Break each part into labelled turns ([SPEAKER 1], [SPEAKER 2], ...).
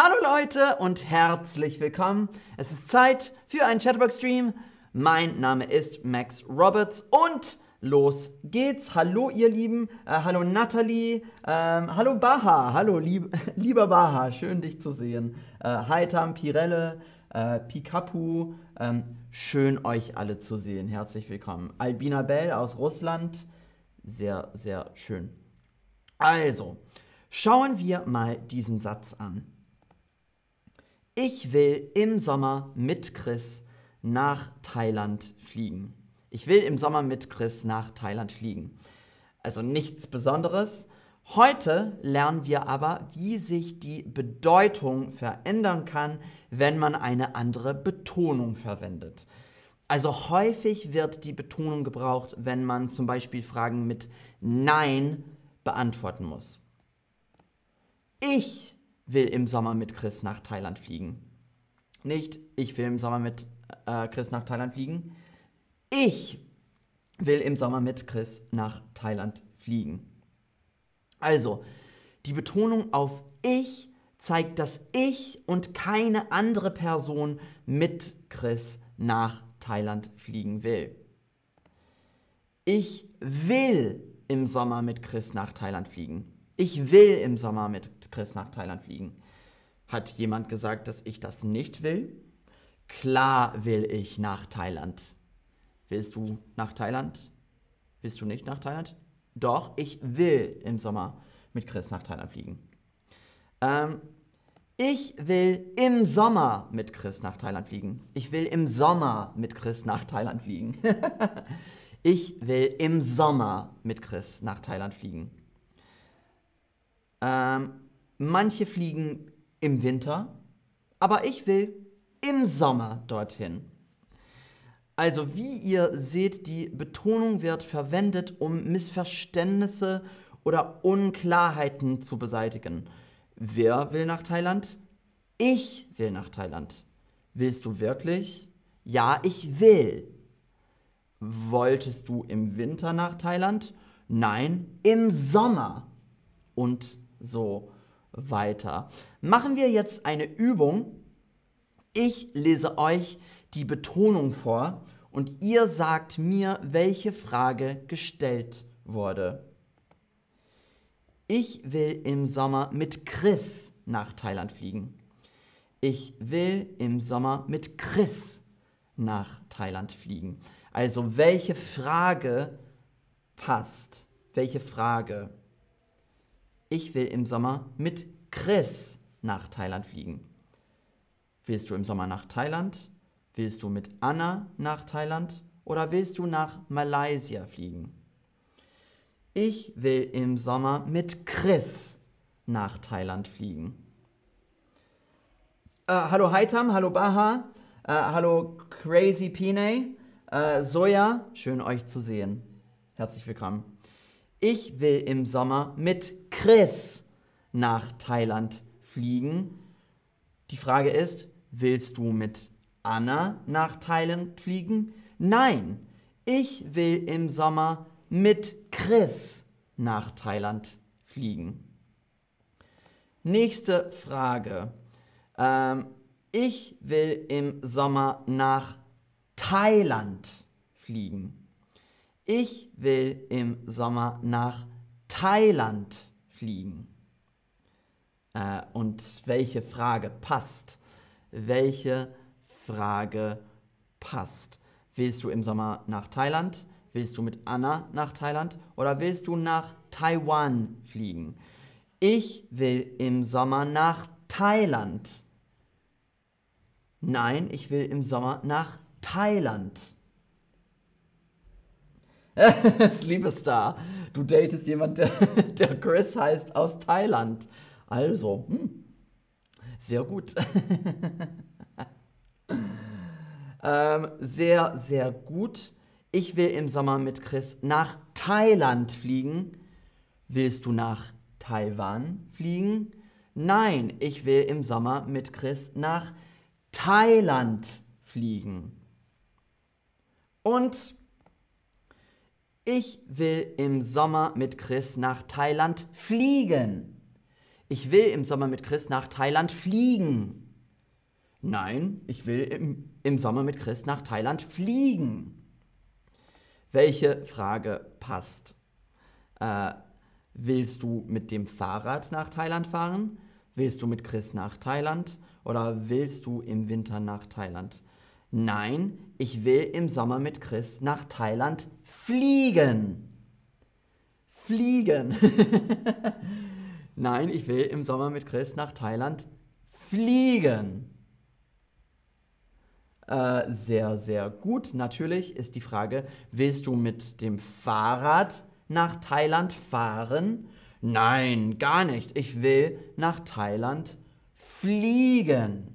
[SPEAKER 1] Hallo Leute und herzlich willkommen. Es ist Zeit für einen Chatterbox-Stream. Mein Name ist Max Roberts und los geht's. Hallo ihr Lieben, äh, hallo Nathalie, ähm, hallo Baha, hallo lieb, lieber Baha, schön dich zu sehen. Äh, Haitam, Pirelle, äh, Pikapu, ähm, schön euch alle zu sehen. Herzlich willkommen. Albina Bell aus Russland, sehr, sehr schön. Also, schauen wir mal diesen Satz an. Ich will im Sommer mit Chris nach Thailand fliegen. Ich will im Sommer mit Chris nach Thailand fliegen. Also nichts Besonderes. Heute lernen wir aber, wie sich die Bedeutung verändern kann, wenn man eine andere Betonung verwendet. Also häufig wird die Betonung gebraucht, wenn man zum Beispiel Fragen mit Nein beantworten muss. Ich will im Sommer mit Chris nach Thailand fliegen. Nicht, ich will im Sommer mit äh, Chris nach Thailand fliegen. Ich will im Sommer mit Chris nach Thailand fliegen. Also, die Betonung auf ich zeigt, dass ich und keine andere Person mit Chris nach Thailand fliegen will. Ich will im Sommer mit Chris nach Thailand fliegen. Ich will im Sommer mit Chris nach Thailand fliegen. Hat jemand gesagt, dass ich das nicht will? Klar will ich nach Thailand. Willst du nach Thailand? Willst du nicht nach Thailand? Doch, ich will im Sommer mit Chris nach Thailand fliegen. Ähm, ich will im Sommer mit Chris nach Thailand fliegen. Ich will im Sommer mit Chris nach Thailand fliegen. ich will im Sommer mit Chris nach Thailand fliegen. Ähm, manche fliegen im Winter, aber ich will im Sommer dorthin. Also wie ihr seht, die Betonung wird verwendet, um Missverständnisse oder Unklarheiten zu beseitigen. Wer will nach Thailand? Ich will nach Thailand. Willst du wirklich? Ja, ich will. Wolltest du im Winter nach Thailand? Nein, im Sommer. Und so weiter. Machen wir jetzt eine Übung. Ich lese euch die Betonung vor und ihr sagt mir, welche Frage gestellt wurde. Ich will im Sommer mit Chris nach Thailand fliegen. Ich will im Sommer mit Chris nach Thailand fliegen. Also welche Frage passt? Welche Frage? Ich will im Sommer mit Chris nach Thailand fliegen. Willst du im Sommer nach Thailand? Willst du mit Anna nach Thailand? Oder willst du nach Malaysia fliegen? Ich will im Sommer mit Chris nach Thailand fliegen. Äh, hallo Haitam, hallo Baha, äh, hallo Crazy Pine, äh, Soja, schön euch zu sehen. Herzlich willkommen. Ich will im Sommer mit Chris nach Thailand fliegen. Die Frage ist, willst du mit Anna nach Thailand fliegen? Nein, ich will im Sommer mit Chris nach Thailand fliegen. Nächste Frage. Ähm, ich will im Sommer nach Thailand fliegen. Ich will im Sommer nach Thailand fliegen. Äh, und welche Frage passt? Welche Frage passt? Willst du im Sommer nach Thailand? Willst du mit Anna nach Thailand? Oder willst du nach Taiwan fliegen? Ich will im Sommer nach Thailand. Nein, ich will im Sommer nach Thailand. das Liebestar. Du datest jemanden, der, der Chris heißt aus Thailand. Also, hm, sehr gut. ähm, sehr, sehr gut. Ich will im Sommer mit Chris nach Thailand fliegen. Willst du nach Taiwan fliegen? Nein, ich will im Sommer mit Chris nach Thailand fliegen. Und ich will im Sommer mit Chris nach Thailand fliegen. ich will im Sommer mit Chris nach Thailand fliegen. Nein, ich will im, im Sommer mit Chris nach Thailand fliegen. Welche Frage passt? Äh, willst du mit dem Fahrrad nach Thailand fahren? Willst du mit Chris nach Thailand? Oder willst du im Winter nach Thailand? Nein, ich will im Sommer mit Chris nach Thailand fliegen. Fliegen. Nein, ich will im Sommer mit Chris nach Thailand fliegen. Äh, sehr, sehr gut. Natürlich ist die Frage, willst du mit dem Fahrrad nach Thailand fahren? Nein, gar nicht. Ich will nach Thailand fliegen.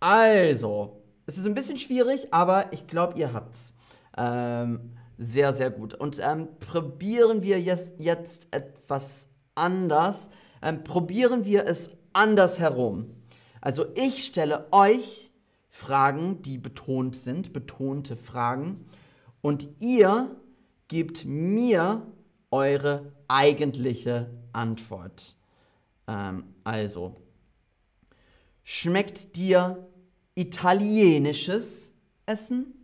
[SPEAKER 1] Also, es ist ein bisschen schwierig, aber ich glaube, ihr habt's. Ähm, sehr, sehr gut. Und ähm, probieren wir jetzt, jetzt etwas anders. Ähm, probieren wir es anders herum. Also ich stelle euch Fragen, die betont sind, betonte Fragen. Und ihr gebt mir eure eigentliche Antwort. Ähm, also, schmeckt dir italienisches Essen?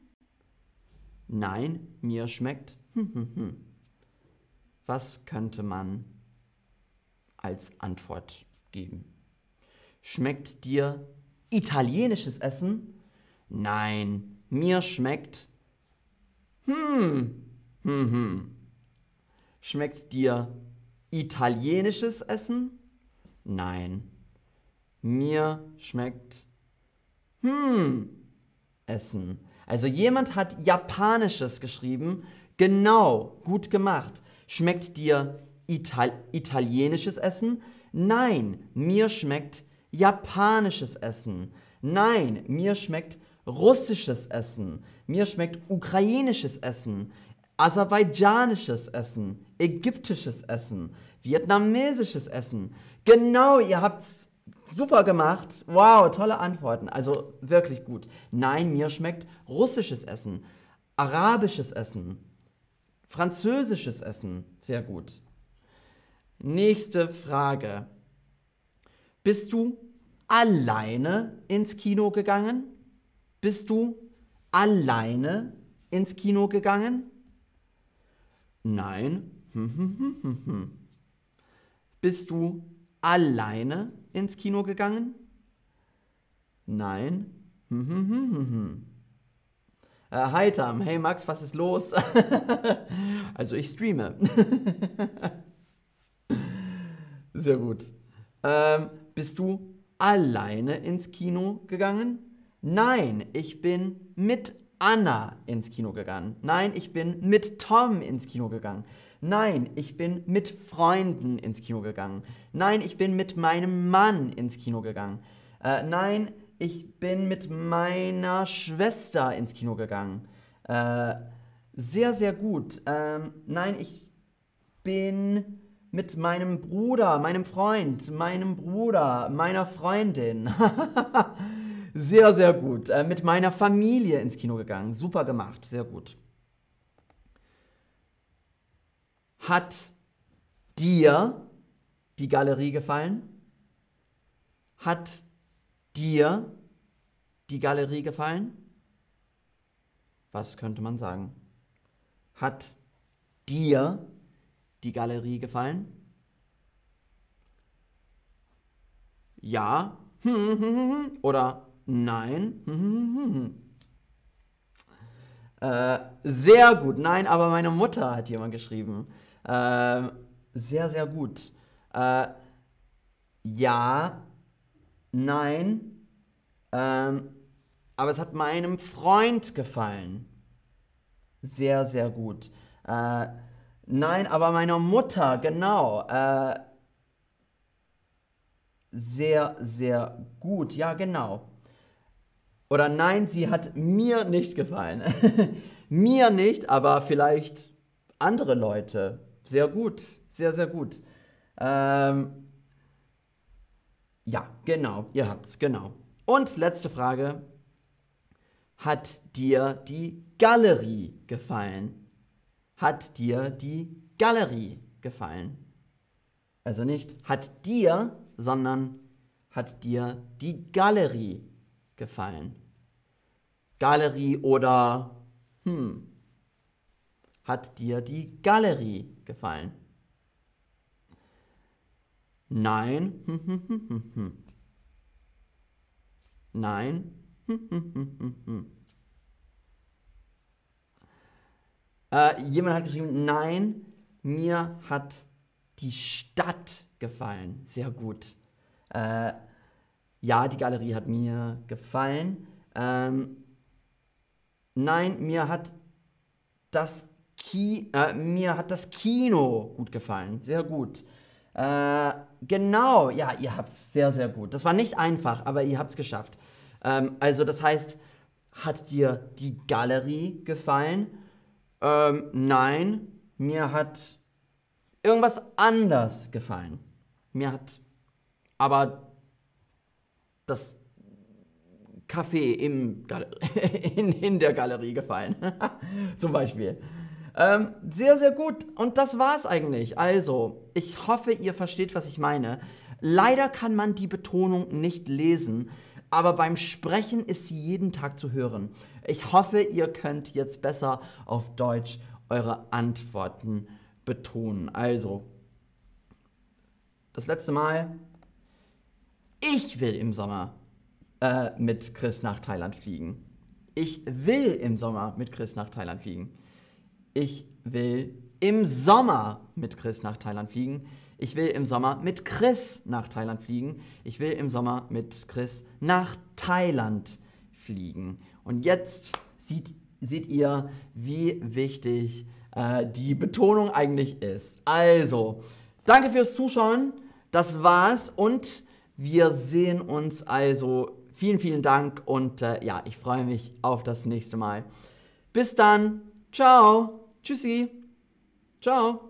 [SPEAKER 1] Nein, mir schmeckt. Hm, hm, hm. Was könnte man als Antwort geben? Schmeckt dir italienisches Essen? Nein, mir schmeckt. Hm, hm, hm. Schmeckt dir italienisches Essen? Nein, mir schmeckt. Hm, Essen. Also jemand hat Japanisches geschrieben. Genau, gut gemacht. Schmeckt dir Ital italienisches Essen? Nein, mir schmeckt japanisches Essen. Nein, mir schmeckt russisches Essen. Mir schmeckt ukrainisches Essen. Aserbaidschanisches Essen. Ägyptisches Essen. Vietnamesisches Essen. Genau, ihr habt's super gemacht. Wow, tolle Antworten. Also wirklich gut. Nein, mir schmeckt russisches Essen. Arabisches Essen. Französisches Essen. Sehr gut. Nächste Frage. Bist du alleine ins Kino gegangen? Bist du alleine ins Kino gegangen? Nein. Bist du alleine ins Kino gegangen? Nein. äh, hi Tam, hey Max, was ist los? also ich streame. Sehr gut. Ähm, bist du alleine ins Kino gegangen? Nein, ich bin mit Anna ins Kino gegangen. Nein, ich bin mit Tom ins Kino gegangen. Nein, ich bin mit Freunden ins Kino gegangen. Nein, ich bin mit meinem Mann ins Kino gegangen. Äh, nein, ich bin mit meiner Schwester ins Kino gegangen. Äh, sehr, sehr gut. Ähm, nein, ich bin mit meinem Bruder, meinem Freund, meinem Bruder, meiner Freundin. sehr, sehr gut. Äh, mit meiner Familie ins Kino gegangen. Super gemacht, sehr gut. Hat dir die Galerie gefallen? Hat dir die Galerie gefallen? Was könnte man sagen? Hat dir die Galerie gefallen? Ja oder nein? Äh, sehr gut. Nein, aber meine Mutter hat jemand geschrieben. Äh, sehr, sehr gut. Äh, ja, nein, ähm, aber es hat meinem Freund gefallen. Sehr, sehr gut. Äh, Nein, aber meiner Mutter, genau. Äh, sehr, sehr gut, ja, genau. Oder nein, sie hat mir nicht gefallen. mir nicht, aber vielleicht andere Leute. Sehr gut, sehr, sehr gut. Ähm, ja, genau, ihr habt's, genau. Und letzte Frage. Hat dir die Galerie gefallen? hat dir die Galerie gefallen? Also nicht hat dir, sondern hat dir die Galerie gefallen. Galerie oder hm, hat dir die Galerie gefallen? Nein. Hm. Nein. Äh, jemand hat geschrieben, nein, mir hat die Stadt gefallen. Sehr gut. Äh, ja, die Galerie hat mir gefallen. Ähm, nein, mir hat das Ki äh, mir hat das Kino gut gefallen. Sehr gut. Äh, genau, ja, ihr habt es sehr, sehr gut. Das war nicht einfach, aber ihr habt es geschafft. Ähm, also, das heißt, hat dir die Galerie gefallen? Ähm, nein, mir hat irgendwas anders gefallen. Mir hat aber das Café im in, in der Galerie gefallen. Zum Beispiel. Ähm, sehr, sehr gut. Und das war's eigentlich. Also, ich hoffe, ihr versteht, was ich meine. Leider kann man die Betonung nicht lesen, aber beim Sprechen ist sie jeden Tag zu hören. Ich hoffe, ihr könnt jetzt besser auf Deutsch eure Antworten betonen. Also, das letzte Mal. Ich will im Sommer äh, mit Chris nach Thailand fliegen. Ich will im Sommer mit Chris nach Thailand fliegen. Ich will im Sommer mit Chris nach Thailand fliegen. Ich will im Sommer mit Chris nach Thailand fliegen. Ich will im Sommer mit Chris nach Thailand fliegen. Und jetzt sieht, seht ihr, wie wichtig äh, die Betonung eigentlich ist. Also, danke fürs Zuschauen. Das war's und wir sehen uns also. Vielen, vielen Dank und äh, ja, ich freue mich auf das nächste Mal. Bis dann. Ciao. Tschüssi. Ciao.